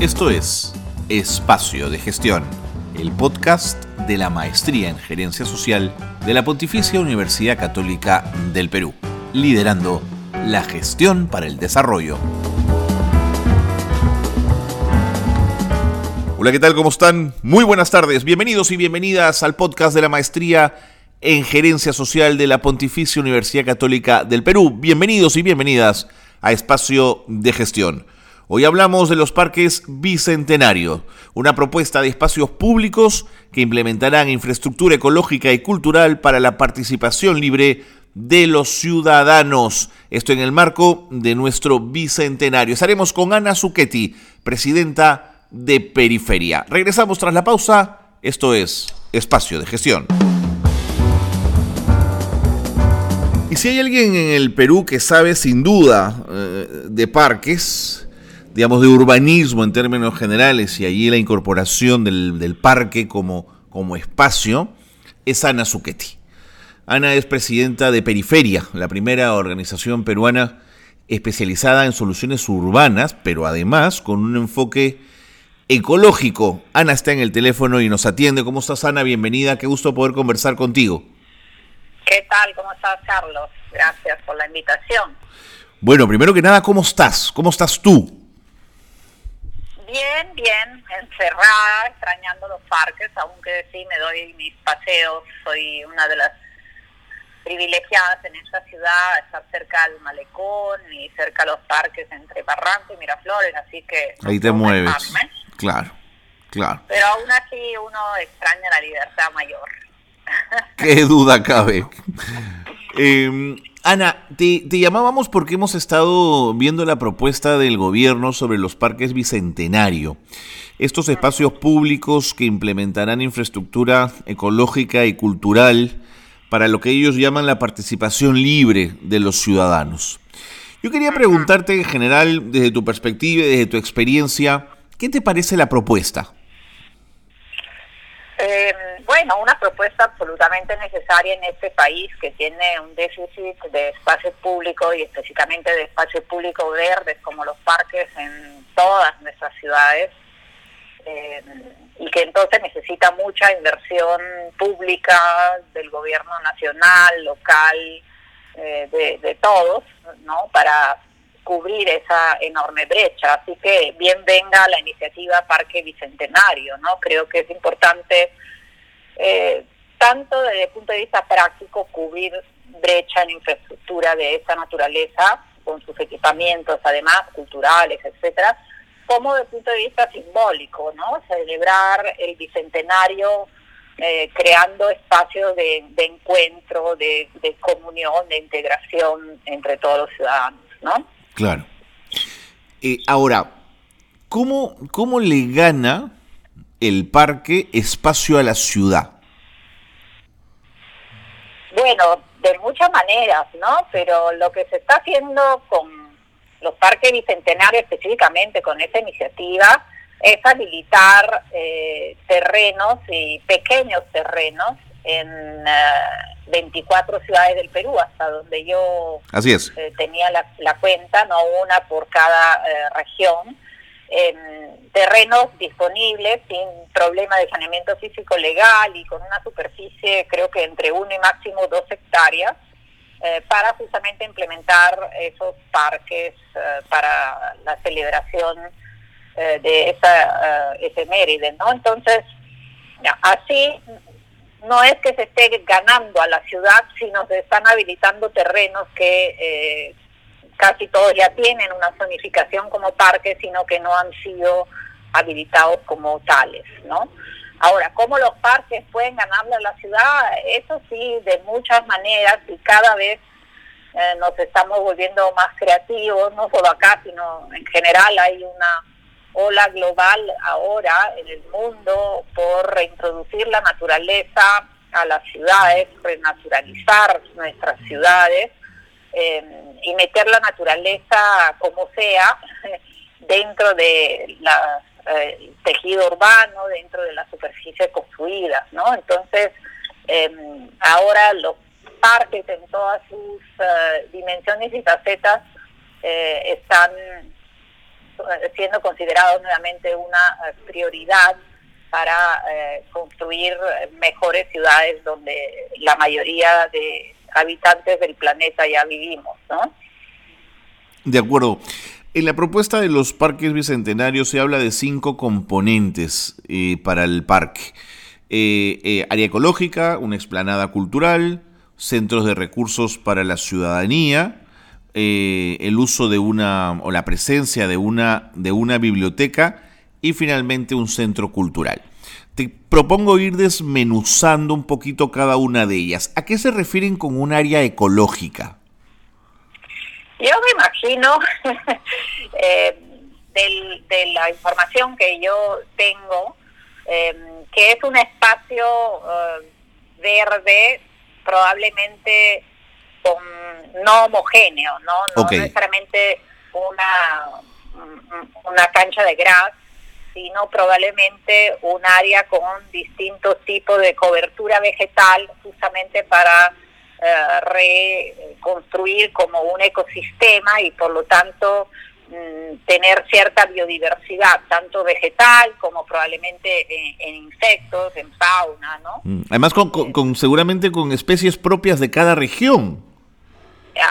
Esto es Espacio de Gestión, el podcast de la Maestría en Gerencia Social de la Pontificia Universidad Católica del Perú, liderando la gestión para el desarrollo. Hola, ¿qué tal? ¿Cómo están? Muy buenas tardes. Bienvenidos y bienvenidas al podcast de la Maestría en Gerencia Social de la Pontificia Universidad Católica del Perú. Bienvenidos y bienvenidas a Espacio de Gestión. Hoy hablamos de los parques Bicentenario, una propuesta de espacios públicos que implementarán infraestructura ecológica y cultural para la participación libre de los ciudadanos. Esto en el marco de nuestro Bicentenario. Estaremos con Ana Zucchetti, presidenta de Periferia. Regresamos tras la pausa. Esto es Espacio de Gestión. Y si hay alguien en el Perú que sabe sin duda eh, de parques, digamos, de urbanismo en términos generales y allí la incorporación del, parque como, como espacio, es Ana Zucchetti. Ana es presidenta de Periferia, la primera organización peruana especializada en soluciones urbanas, pero además con un enfoque ecológico. Ana está en el teléfono y nos atiende. ¿Cómo estás, Ana? Bienvenida. Qué gusto poder conversar contigo. ¿Qué tal? ¿Cómo estás, Carlos? Gracias por la invitación. Bueno, primero que nada, ¿cómo estás? ¿Cómo estás tú? Bien, bien, encerrada, extrañando los parques, aunque sí me doy mis paseos, soy una de las privilegiadas en esta ciudad, estar cerca del malecón y cerca de los parques entre Barranco y Miraflores, así que... Ahí te mueves. Claro, claro. Pero aún así uno extraña la libertad mayor. Qué duda cabe. eh, Ana, te, llamábamos porque hemos estado viendo la propuesta del gobierno sobre los parques bicentenario. Estos espacios públicos que implementarán infraestructura ecológica y cultural para lo que ellos llaman la participación libre de los ciudadanos. Yo quería preguntarte en general, desde tu perspectiva y desde tu experiencia, ¿qué te parece la propuesta? Eh, bueno, una propuesta absolutamente necesaria en este país que tiene un déficit de espacio público y específicamente de espacio público verdes como los parques en todas nuestras ciudades eh, y que entonces necesita mucha inversión pública del gobierno nacional, local, eh, de, de todos, ¿no? Para cubrir esa enorme brecha. Así que bien venga la iniciativa Parque Bicentenario, ¿no? Creo que es importante, eh, tanto desde el punto de vista práctico, cubrir brecha en infraestructura de esa naturaleza, con sus equipamientos, además, culturales, etcétera, como desde el punto de vista simbólico, ¿no? Celebrar el Bicentenario eh, creando espacios de, encuentro, de, comunión, de integración entre todos los ciudadanos, ¿no? Claro. Eh, ahora, ¿cómo, ¿cómo le gana el parque espacio a la ciudad? Bueno, de muchas maneras, ¿no? Pero lo que se está haciendo con los parques bicentenarios específicamente con esta iniciativa es habilitar eh, terrenos y pequeños terrenos en 24 eh, ciudades del Perú, hasta donde yo Así es. Eh, tenía la, cuenta, no una por cada eh, región, terrenos disponibles sin problema de saneamiento físico legal y con una superficie creo que entre uno y máximo dos hectáreas, para justamente implementar esos parques para la celebración de esa efeméride, ¿no? Entonces, así no es que se esté ganando a la ciudad, sino se están habilitando terrenos que eh, casi todos ya tienen una zonificación como parques, sino que no han sido habilitados como tales, ¿no? Ahora, ¿cómo los parques pueden ganarle a la ciudad? Eso sí, de muchas maneras y cada vez eh, nos estamos volviendo más creativos, no solo acá, sino en general hay una ola global ahora en el mundo por reintroducir la naturaleza a las ciudades, renaturalizar nuestras ciudades eh, y meter la naturaleza como sea dentro de la eh, tejido urbano, dentro de las superficies construidas, ¿no? Entonces, em, ahora los parques en todas sus eh, dimensiones y facetas están siendo considerados nuevamente una prioridad para construir mejores ciudades donde la mayoría de habitantes del planeta ya vivimos, ¿no? De acuerdo. En la propuesta de los parques bicentenarios se habla de cinco componentes eh, para el parque. Eh, eh, área ecológica, una explanada cultural, centros de recursos para la ciudadanía, el uso de una o la presencia de una, de una biblioteca y finalmente un centro cultural. Te propongo ir desmenuzando un poquito cada una de ellas. ¿A qué se refieren con un área ecológica? Yo me imagino, eh, de la información que yo tengo, eh, que es un espacio eh, verde probablemente con, no homogéneo, no, no necesariamente una, una cancha de gras, sino probablemente un área con distintos tipos de cobertura vegetal justamente para eh, reconstruir como un ecosistema y por lo tanto mm, tener cierta biodiversidad, tanto vegetal como probablemente en, insectos, en fauna, ¿no? Mm, además, con, con, seguramente con especies propias de cada región.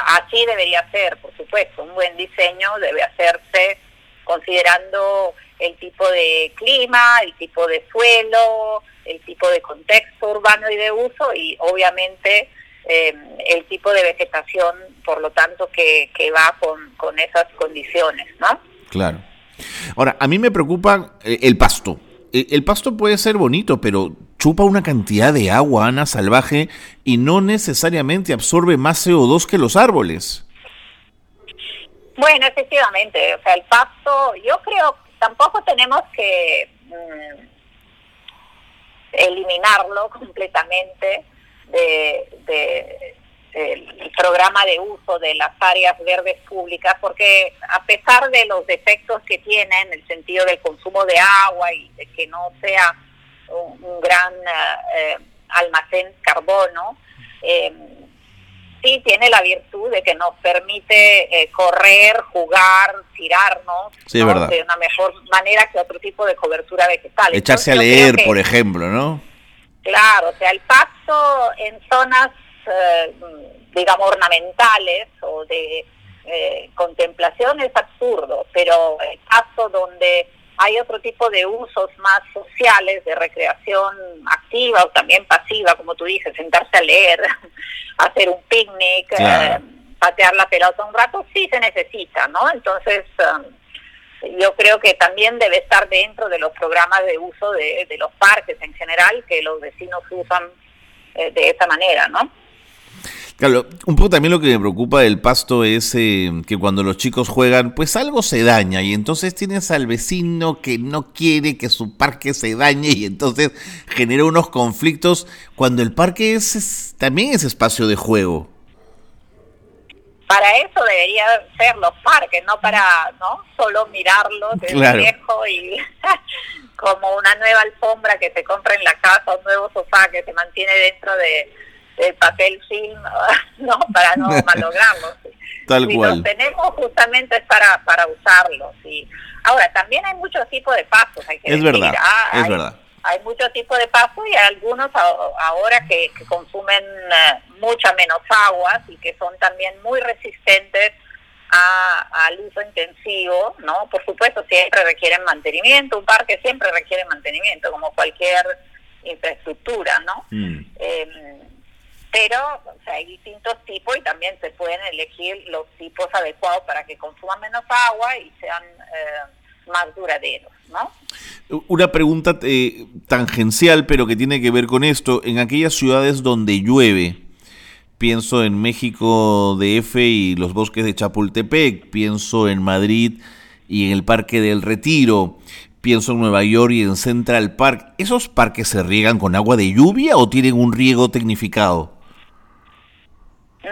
Así debería ser, por supuesto. Un buen diseño debe hacerse considerando el tipo de clima, el tipo de suelo, el tipo de contexto urbano y de uso y obviamente eh, el tipo de vegetación, por lo tanto, que, va con, esas condiciones, ¿no? Claro. Ahora, a mí me preocupa eh, el pasto. Eh, el pasto puede ser bonito, pero chupa una cantidad de agua, Ana, salvaje, y no necesariamente absorbe más CO2 que los árboles. Bueno, efectivamente, o sea, el pasto, yo creo, tampoco tenemos que mm, eliminarlo completamente, de, el programa de uso de las áreas verdes públicas, porque a pesar de los defectos que tiene en el sentido del consumo de agua y de que no sea un, gran eh, almacén carbono, eh, sí tiene la virtud de que nos permite eh, correr, jugar, tirarnos de una mejor manera que otro tipo de cobertura vegetal. Echarse a leer, por ejemplo, ¿no? Claro, o sea, el pasto en zonas, eh, digamos, ornamentales o de eh, contemplación es absurdo, pero el pasto donde hay otro tipo de usos más sociales, de recreación activa o también pasiva, como tú dices, sentarse a leer, hacer un picnic, eh, patear la pelota un rato, sí se necesita, ¿no? Entonces, yo creo que también debe estar dentro de los programas de uso de, los parques en general que los vecinos usan eh, de esa manera, ¿no? Claro, un poco también lo que me preocupa del pasto es eh, que cuando los chicos juegan, pues algo se daña y entonces tienes al vecino que no quiere que su parque se dañe y entonces genera unos conflictos cuando el parque es también es espacio de juego. Para eso debería ser los parques, no para no solo mirarlo desde lejos y como una nueva alfombra que se compra en la casa, un nuevo sofá que se mantiene dentro de del papel film, no para no malograrlo. Tal si cual. Los tenemos justamente es para para usarlos. Y ahora también hay muchos tipos de pasos. Hay que es verdad. Ah, es verdad hay muchos tipos de pasos y hay algunos ahora que, consumen eh, mucha menos agua y que son también muy resistentes al uso intensivo, ¿no? Por supuesto, siempre requieren mantenimiento, un parque siempre requiere mantenimiento, como cualquier infraestructura, ¿no? Mm. Em, pero hay distintos tipos y también se pueden elegir los tipos adecuados para que consuman menos agua y sean eh, más duraderos, ¿no? Una pregunta eh, tangencial, pero que tiene que ver con esto. En aquellas ciudades donde llueve, pienso en México DF y los bosques de Chapultepec, pienso en Madrid y en el Parque del Retiro, pienso en Nueva York y en Central Park. ¿Esos parques se riegan con agua de lluvia o tienen un riego tecnificado?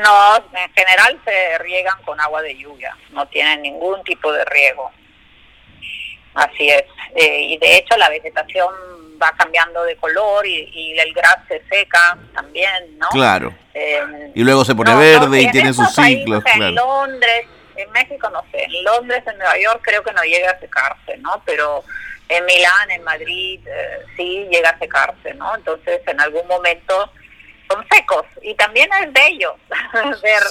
No, en general se riegan con agua de lluvia, no tienen ningún tipo de riego. Así es. Eh, y de hecho la vegetación va cambiando de color y, el gras se seca también, ¿no? Claro. Eh, y luego se pone verde y tiene sus ciclos. En Londres, en México no sé, en Londres, en Nueva York creo que no llega a secarse, ¿no? Pero en Milán, en Madrid, eh, sí llega a secarse, ¿no? Entonces en algún momento son secos y también es bello ver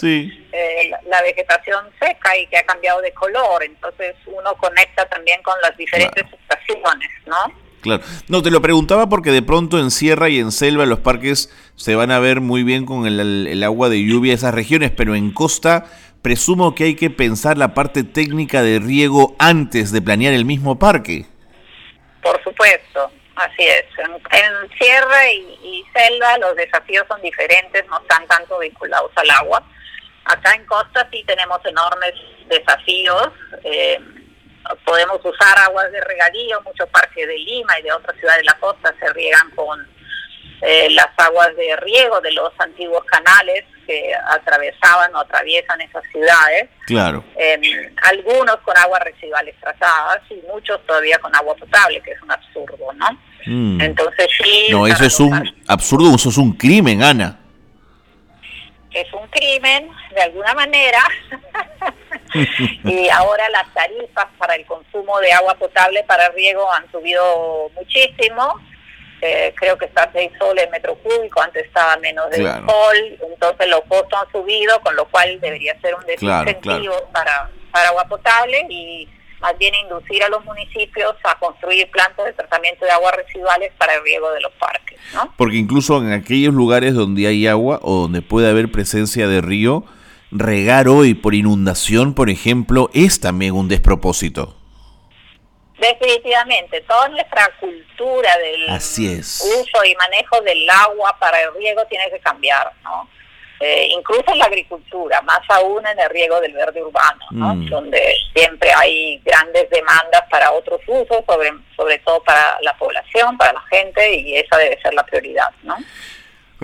eh, la, vegetación seca y que ha cambiado de color, entonces uno conecta también con las diferentes estaciones, ¿no? Claro. No, te lo preguntaba porque de pronto en sierra y en selva los parques se van a ver muy bien con el, agua de lluvia de esas regiones, pero en costa presumo que hay que pensar la parte técnica de riego antes de planear el mismo parque. Por supuesto, así es. En, sierra y, selva los desafíos son diferentes, no están tanto vinculados al agua. Acá en costa sí tenemos enormes desafíos. Eh, podemos usar aguas de regadío, muchos parques de Lima y de otras ciudades de la costa se riegan con eh, las aguas de riego de los antiguos canales que atravesaban o atraviesan esas ciudades. Claro. Em, algunos con aguas residuales tratadas y muchos todavía con agua potable, que es un absurdo, ¿no? Mm. Entonces sí. No, eso es un absurdo, eso es un crimen, Ana. Es un crimen, de alguna manera. y ahora las tarifas para el consumo de agua potable para riego han subido muchísimo. Eh, creo que está a 6 soles metro cúbico, antes estaba menos de un sol, entonces los costos han subido, con lo cual debería ser un desincentivo Para, para agua potable y más bien inducir a los municipios a construir plantas de tratamiento de aguas residuales para el riego de los parques. ¿no? Porque incluso en aquellos lugares donde hay agua o donde puede haber presencia de río, regar hoy por inundación, por ejemplo, es también un despropósito. Definitivamente, toda nuestra cultura del uso y manejo del agua para el riego tiene que cambiar, ¿no? Eh, incluso en la agricultura, más aún en el riego del verde urbano, ¿no? Mm. Donde siempre hay grandes demandas para otros usos, sobre, sobre todo para la población, para la gente, y esa debe ser la prioridad, ¿no?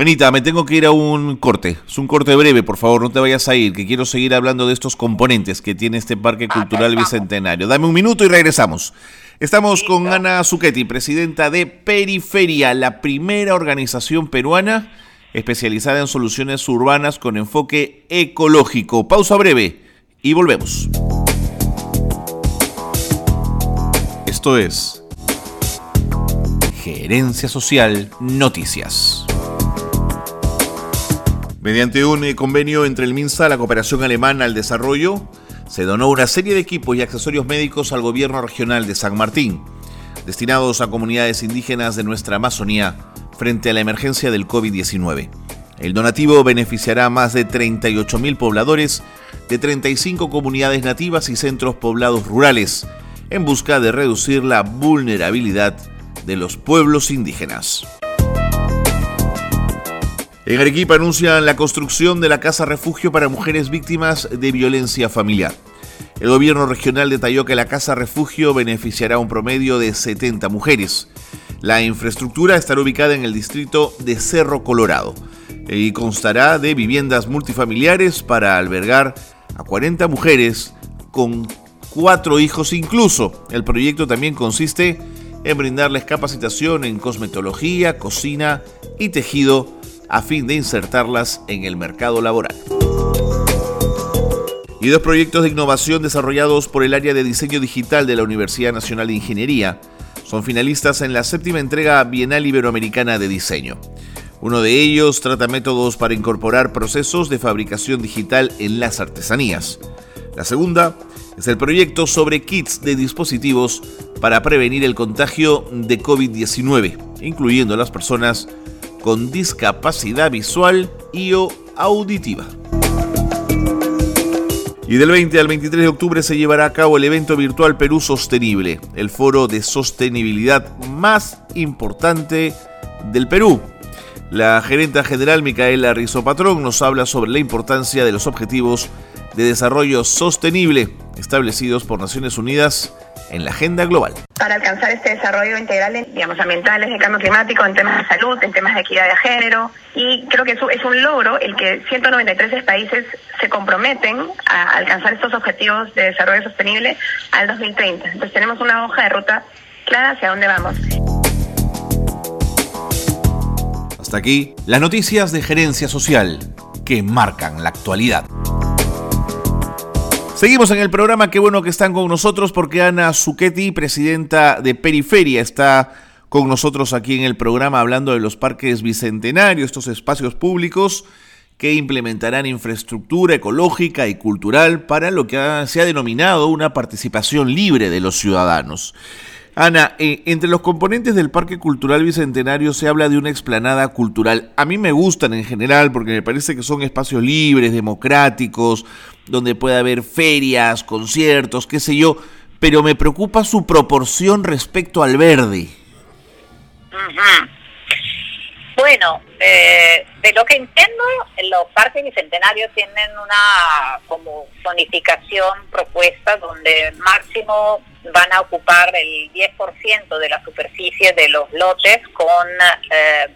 Benita, me tengo que ir a un corte. Es un corte breve, por favor, no te vayas a ir, que quiero seguir hablando de estos componentes que tiene este Parque Cultural Bicentenario. Dame un minuto y regresamos. Estamos con Ana Zucchetti, presidenta de Periferia, la primera organización peruana especializada en soluciones urbanas con enfoque ecológico. Pausa breve y volvemos. Esto es Gerencia Social Noticias. Mediante un eh, convenio entre el MINSA, la Cooperación Alemana al Desarrollo, se donó una serie de equipos y accesorios médicos al gobierno regional de San Martín, destinados a comunidades indígenas de nuestra Amazonía frente a la emergencia del COVID-19. El donativo beneficiará a más de 38.000 pobladores de 35 comunidades nativas y centros poblados rurales, en busca de reducir la vulnerabilidad de los pueblos indígenas. En Arequipa anuncian la construcción de la casa refugio para mujeres víctimas de violencia familiar. El gobierno regional detalló que la casa refugio beneficiará a un promedio de 70 mujeres. La infraestructura estará ubicada en el distrito de Cerro Colorado y constará de viviendas multifamiliares para albergar a 40 mujeres con cuatro hijos incluso. El proyecto también consiste en brindarles capacitación en cosmetología, cocina y tejido a fin de insertarlas en el mercado laboral. Y dos proyectos de innovación desarrollados por el área de diseño digital de la Universidad Nacional de Ingeniería son finalistas en la séptima entrega Bienal Iberoamericana de Diseño. Uno de ellos trata métodos para incorporar procesos de fabricación digital en las artesanías. La segunda es el proyecto sobre kits de dispositivos para prevenir el contagio de COVID-19, incluyendo a las personas con discapacidad visual y o auditiva. Y del 20 al 23 de octubre se llevará a cabo el evento virtual Perú Sostenible, el foro de sostenibilidad más importante del Perú. La gerenta general Micaela Rizo Patrón nos habla sobre la importancia de los objetivos de desarrollo sostenible establecidos por Naciones Unidas en la agenda global. Para alcanzar este desarrollo integral, digamos, ambientales, de cambio climático, en temas de salud, en temas de equidad de género, y creo que es un logro el que 193 países se comprometen a alcanzar estos objetivos de desarrollo sostenible al 2030. Entonces tenemos una hoja de ruta clara hacia dónde vamos. Hasta aquí las noticias de gerencia social que marcan la actualidad. Seguimos en el programa, qué bueno que están con nosotros porque Ana Zucchetti, presidenta de Periferia, está con nosotros aquí en el programa hablando de los parques bicentenarios, estos espacios públicos que implementarán infraestructura ecológica y cultural para lo que se ha denominado una participación libre de los ciudadanos. Ana, eh, entre los componentes del Parque Cultural Bicentenario se habla de una explanada cultural. A mí me gustan en general porque me parece que son espacios libres, democráticos, donde puede haber ferias, conciertos, qué sé yo, pero me preocupa su proporción respecto al verde. Bueno, eh, de lo que entiendo, los parques bicentenarios tienen una como zonificación propuesta donde máximo van a ocupar el 10% de la superficie de los lotes con eh,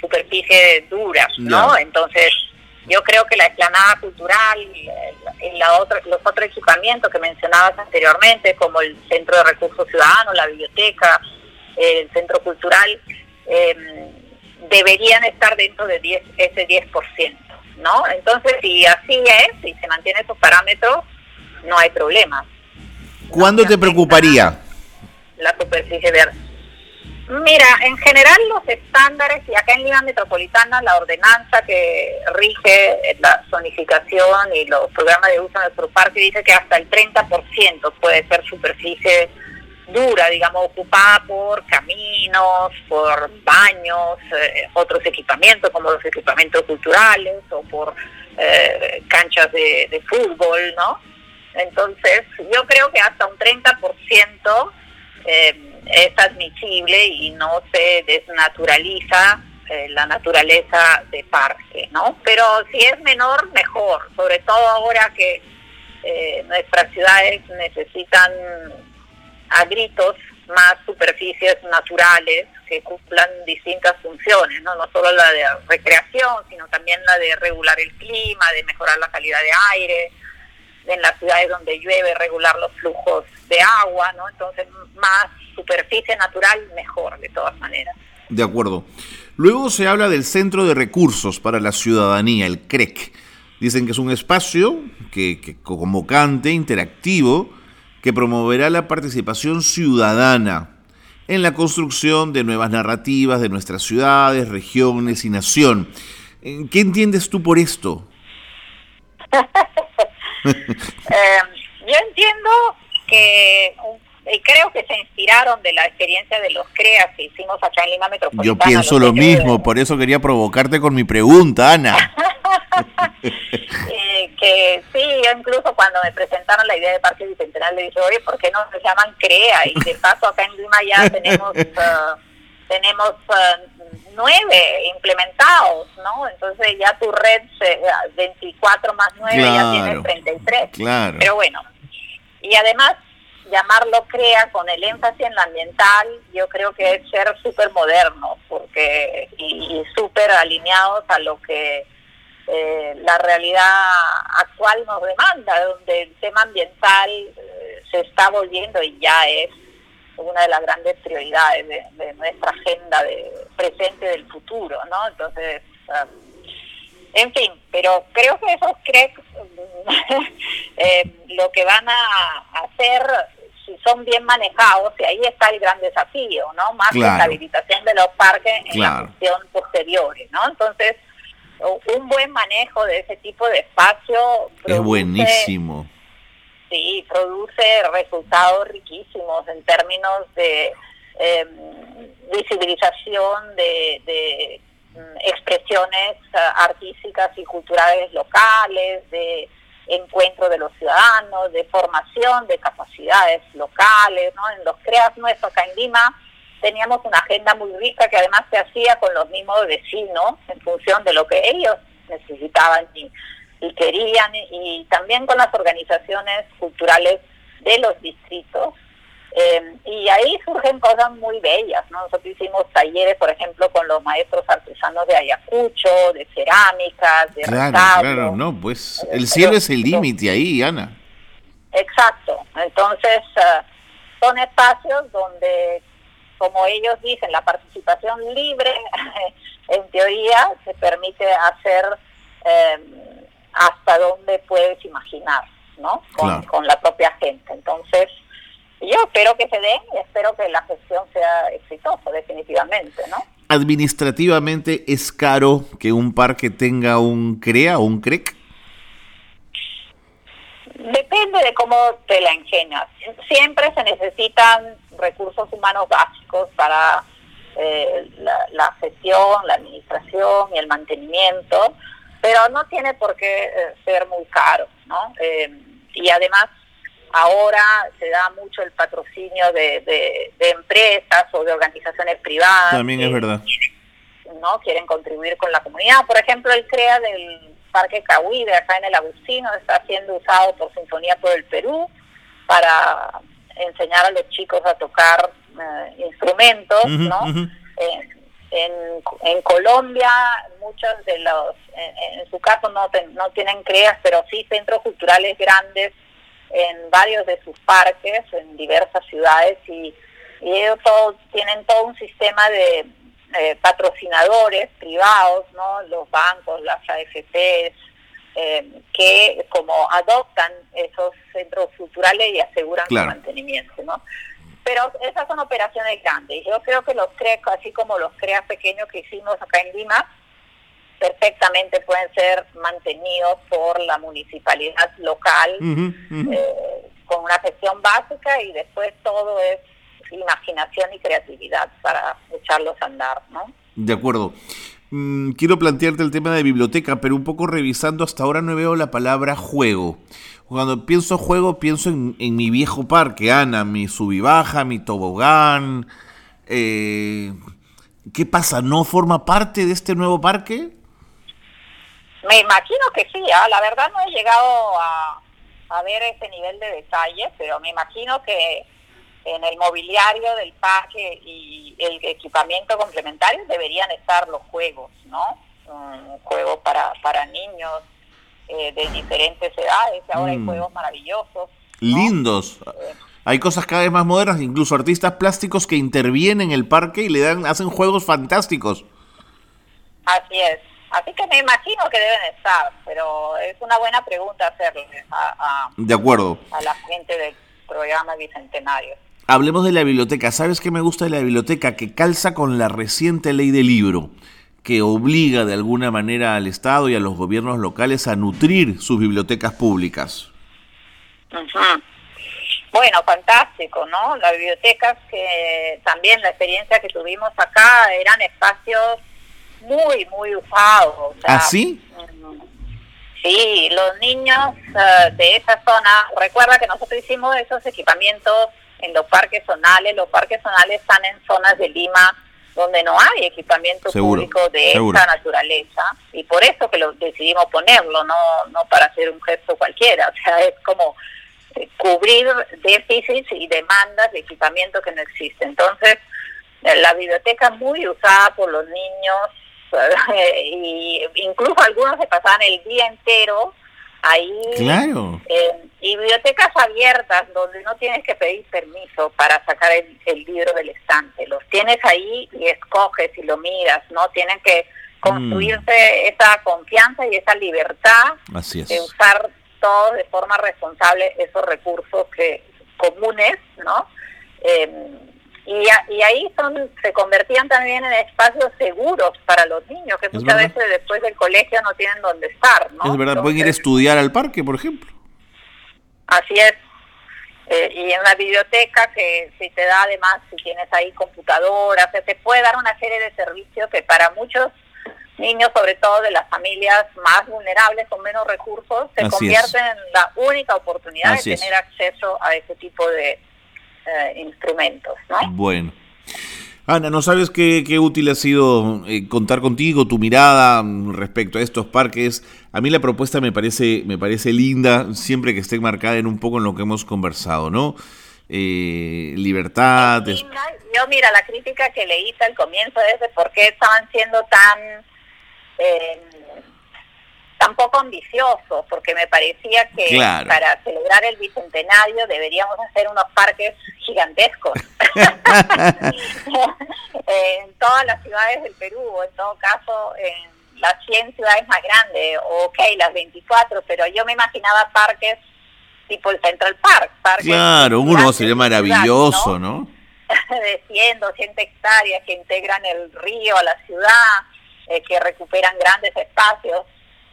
superficie dura, ¿no? Entonces, yo creo que la explanada cultural y la otra, los otros equipamientos que mencionabas anteriormente, como el Centro de Recursos Ciudadanos, la biblioteca, el Centro Cultural, eh, deberían estar dentro de 10, ese 10%, ¿no? Entonces, si así es, si se mantienen esos parámetros, no hay problema. ¿Cuándo te preocuparía? La superficie verde. Mira, en general los estándares, y acá en Lima Metropolitana la ordenanza que rige la zonificación y los programas de uso de nuestro parque dice que hasta el 30% puede ser superficie dura, digamos, ocupada por caminos, por baños, eh, otros equipamientos como los equipamientos culturales o por eh, canchas de, fútbol, ¿no? Entonces, yo creo que hasta un 30% eh, es admisible y no se desnaturaliza eh, la naturaleza de parque, ¿no? Pero si es menor, mejor, sobre todo ahora que nuestras ciudades necesitan a gritos más superficies naturales que cumplan distintas funciones, ¿no? no solo la de recreación, sino también la de regular el clima, de mejorar la calidad de aire, en las ciudades donde llueve regular los flujos de agua, ¿no? Entonces, más superficie natural, mejor, de todas maneras. De acuerdo. Luego se habla del Centro de Recursos para la Ciudadanía, el CREC. Dicen que es un espacio que, que convocante, interactivo, que promoverá la participación ciudadana en la construcción de nuevas narrativas de nuestras ciudades, regiones y nación. ¿Qué entiendes tú por esto? Eh, yo entiendo que y creo que se inspiraron de la experiencia de los CREAS que hicimos acá en Lima Metropolitana. Yo pienso lo mismo, por eso quería provocarte con mi pregunta, Ana. Eh, que sí, yo incluso cuando me presentaron la idea de Parque Bicentenal le dije, oye, ¿por qué no se llaman CREA? Y de paso acá en Lima ya tenemos... Uh, tenemos uh, nueve implementados, ¿no? Entonces ya tu red, se, 24 más 9 ya tiene 33. Claro. Pero bueno, y además llamarlo CREA con el énfasis en lo ambiental, yo creo que es ser súper moderno porque y, súper alineados a lo que eh, la realidad actual nos demanda, donde el tema ambiental eh, se está volviendo y ya es una de las grandes prioridades de, nuestra agenda de presente del futuro, ¿no? Entonces, um, en fin, pero creo que esos CREC eh, lo que van a hacer si son bien manejados, y ahí está el gran desafío, ¿no? Más que la habilitación de los parques en la función posteriores, ¿no? Entonces, un buen manejo de ese tipo de espacio es buenísimo. Sí, produce resultados riquísimos en términos de em, visibilización de, mm, expresiones eh, artísticas y culturales locales, de encuentro de los ciudadanos, de formación de capacidades locales, ¿no? En los CREAS nuestros acá en Lima teníamos una agenda muy rica que además se hacía con los mismos vecinos en función de lo que ellos necesitaban y, querían y también con las organizaciones culturales de los distritos eh, y ahí surgen cosas muy bellas, ¿no? Nosotros hicimos talleres, por ejemplo, con los maestros artesanos de Ayacucho, de cerámicas, de Claro, claro, no, pues el cielo es el límite ahí, Ana. Exacto, entonces eh, son espacios donde, como ellos dicen, la participación libre, en teoría, se permite hacer eh, hasta donde puedes imaginar. ¿no? Con, la propia gente. Entonces, yo espero que se den y espero que la gestión sea exitosa, definitivamente, ¿no? ¿Administrativamente es caro que un parque tenga un CREA o un CREC? Depende de cómo te la ingenias. Siempre se necesitan recursos humanos básicos para eh, la, gestión, la administración y el mantenimiento, pero no tiene por qué eh, ser muy caro, ¿no? Eh, y además ahora se da mucho el patrocinio de, de, empresas o de organizaciones privadas. También es verdad. ¿no? Quieren contribuir con la comunidad. Por ejemplo, el CREA del Parque de acá en el Agustino, está siendo usado por Sinfonía por el Perú para enseñar a los chicos a tocar eh, instrumentos, ¿no? En, en, Colombia, muchos de los, en, su caso no, no tienen CREAS, pero sí centros culturales grandes en varios de sus parques, en diversas ciudades, y, y ellos todos tienen todo un sistema de eh, patrocinadores privados, ¿no? los bancos, las AFPs, eh, que como adoptan esos centros culturales y aseguran su mantenimiento. ¿no? Pero esas son operaciones grandes. Yo creo que los CREA, así como los CREA pequeños que hicimos acá en Lima, perfectamente pueden ser mantenidos por la municipalidad local eh, con una gestión básica y después todo es imaginación y creatividad para echarlos a andar, ¿no? De acuerdo. Mm, quiero plantearte el tema de biblioteca, pero un poco revisando, hasta ahora no veo la palabra juego. Cuando pienso juego, pienso en, mi viejo parque, Ana, mi subibaja, mi tobogán. Eh, ¿Qué pasa? ¿No forma parte de este nuevo parque? Me imagino que sí, ¿ah? la verdad no he llegado a, ver ese nivel de detalle, pero me imagino que en el mobiliario del parque y el equipamiento complementario deberían estar los juegos, ¿no? Un juego para, para niños eh, de diferentes edades, ahora hay mm. juegos maravillosos. Lindos. Eh, hay cosas cada vez más modernas, incluso artistas plásticos que intervienen en el parque y le dan, hacen juegos fantásticos. Así es. Así que me imagino que deben estar, pero es una buena pregunta hacerle a, de acuerdo. a la gente del programa Bicentenario. Hablemos de la biblioteca. ¿Sabes qué me gusta de la biblioteca? Que calza con la reciente ley del libro, que obliga de alguna manera al Estado y a los gobiernos locales a nutrir sus bibliotecas públicas. Bueno, fantástico, ¿no? Las bibliotecas que también la experiencia que tuvimos acá eran espacios muy, muy usados. ¿Ah, sí? Mm, sí, los niños eh, de esa zona, recuerda que nosotros hicimos esos equipamientos en los parques zonales. Los parques zonales están en zonas de Lima donde no hay equipamiento público de esta naturaleza y por eso que lo decidimos ponerlo, no no para hacer un gesto cualquiera, o sea, es como eh, cubrir déficits y demandas de equipamiento que no existe. Entonces, eh, la biblioteca es muy usada por los niños y incluso algunos se pasaban el día entero ahí claro. y bibliotecas abiertas donde no tienes que pedir permiso para sacar el, libro del estante los tienes ahí y escoges y lo miras no tienen que construirse mm. esa confianza y esa libertad de usar todo de forma responsable esos recursos que comunes no eh, y, ahí son se convertían también en espacios seguros para los niños, que muchas veces después del colegio no tienen dónde estar. ¿no? Es verdad, pueden ir a estudiar al parque, por ejemplo. Así es. Eh, y en la biblioteca, que si te da además, si tienes ahí computadoras, se te puede dar una serie de servicios que para muchos niños, sobre todo de las familias más vulnerables con menos recursos, se convierten en la única oportunidad de tener acceso a ese tipo de, eh, instrumentos. ¿no? Bueno. Ana, ¿no sabes qué, qué útil ha sido eh, contar contigo, tu mirada mm, respecto a estos parques? A mí la propuesta me parece, me parece linda, siempre que esté marcada en un poco en lo que hemos conversado, ¿no? Eh, libertad. Yo, mira, la crítica que leíste al comienzo es de por qué estaban siendo tan eh, tampoco ambicioso, porque me parecía que para celebrar el bicentenario deberíamos hacer unos parques gigantescos en todas las ciudades del Perú, o en todo caso en las 100 ciudades más grandes, o ok, las 24, pero yo me imaginaba parques tipo el Central Park. claro, uno sería maravilloso, ¿no? de 100, 200 hectáreas que integran el río a la ciudad, eh, que recuperan grandes espacios.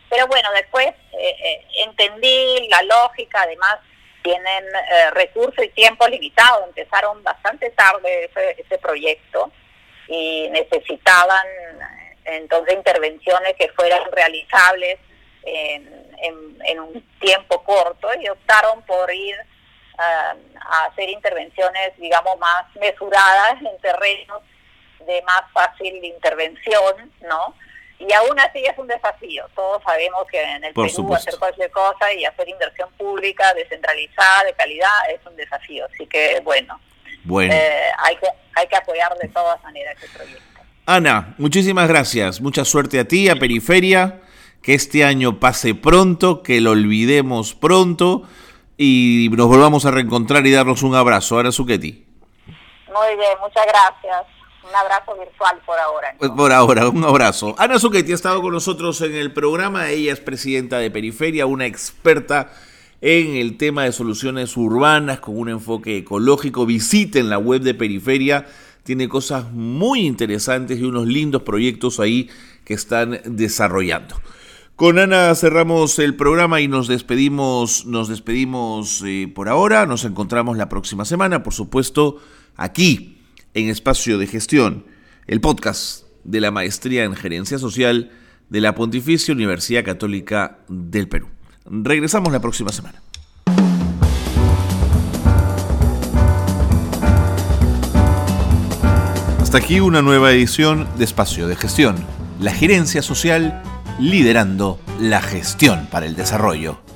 Pero bueno, después eh, eh, entendí la lógica, además tienen recursos y tiempo limitado, empezaron bastante tarde ese, proyecto y necesitaban entonces intervenciones que fueran realizables en, un tiempo corto y optaron por ir a hacer intervenciones, digamos, más mesuradas en terrenos de más fácil intervención, ¿no? Y aún así es un desafío. Todos sabemos que en el Perú hacer cualquier cosa y hacer inversión pública descentralizada, de calidad, es un desafío. Así que, bueno, bueno. Eh, hay, que, hay que apoyar de todas maneras este proyecto. Ana, muchísimas gracias. Mucha suerte a ti, a Periferia. Que este año pase pronto, que lo olvidemos pronto y nos volvamos a reencontrar y darnos un abrazo. Ana Zucchetti. Muy bien, muchas gracias. Un abrazo virtual por ahora. Por ahora, un abrazo. Ana Zucchetti ha estado con nosotros en el programa. Ella es presidenta de Periferia, una experta en el tema de soluciones urbanas con un enfoque ecológico. Visiten la web de Periferia. Tiene cosas muy interesantes y unos lindos proyectos ahí que están desarrollando. Con Ana cerramos el programa y nos despedimos, nos despedimos eh, por ahora. Nos encontramos la próxima semana, por supuesto, aquí en Espacio de Gestión, el podcast de la Maestría en Gerencia Social de la Pontificia Universidad Católica del Perú. Regresamos la próxima semana. Hasta aquí una nueva edición de Espacio de Gestión, la gerencia social liderando la gestión para el desarrollo.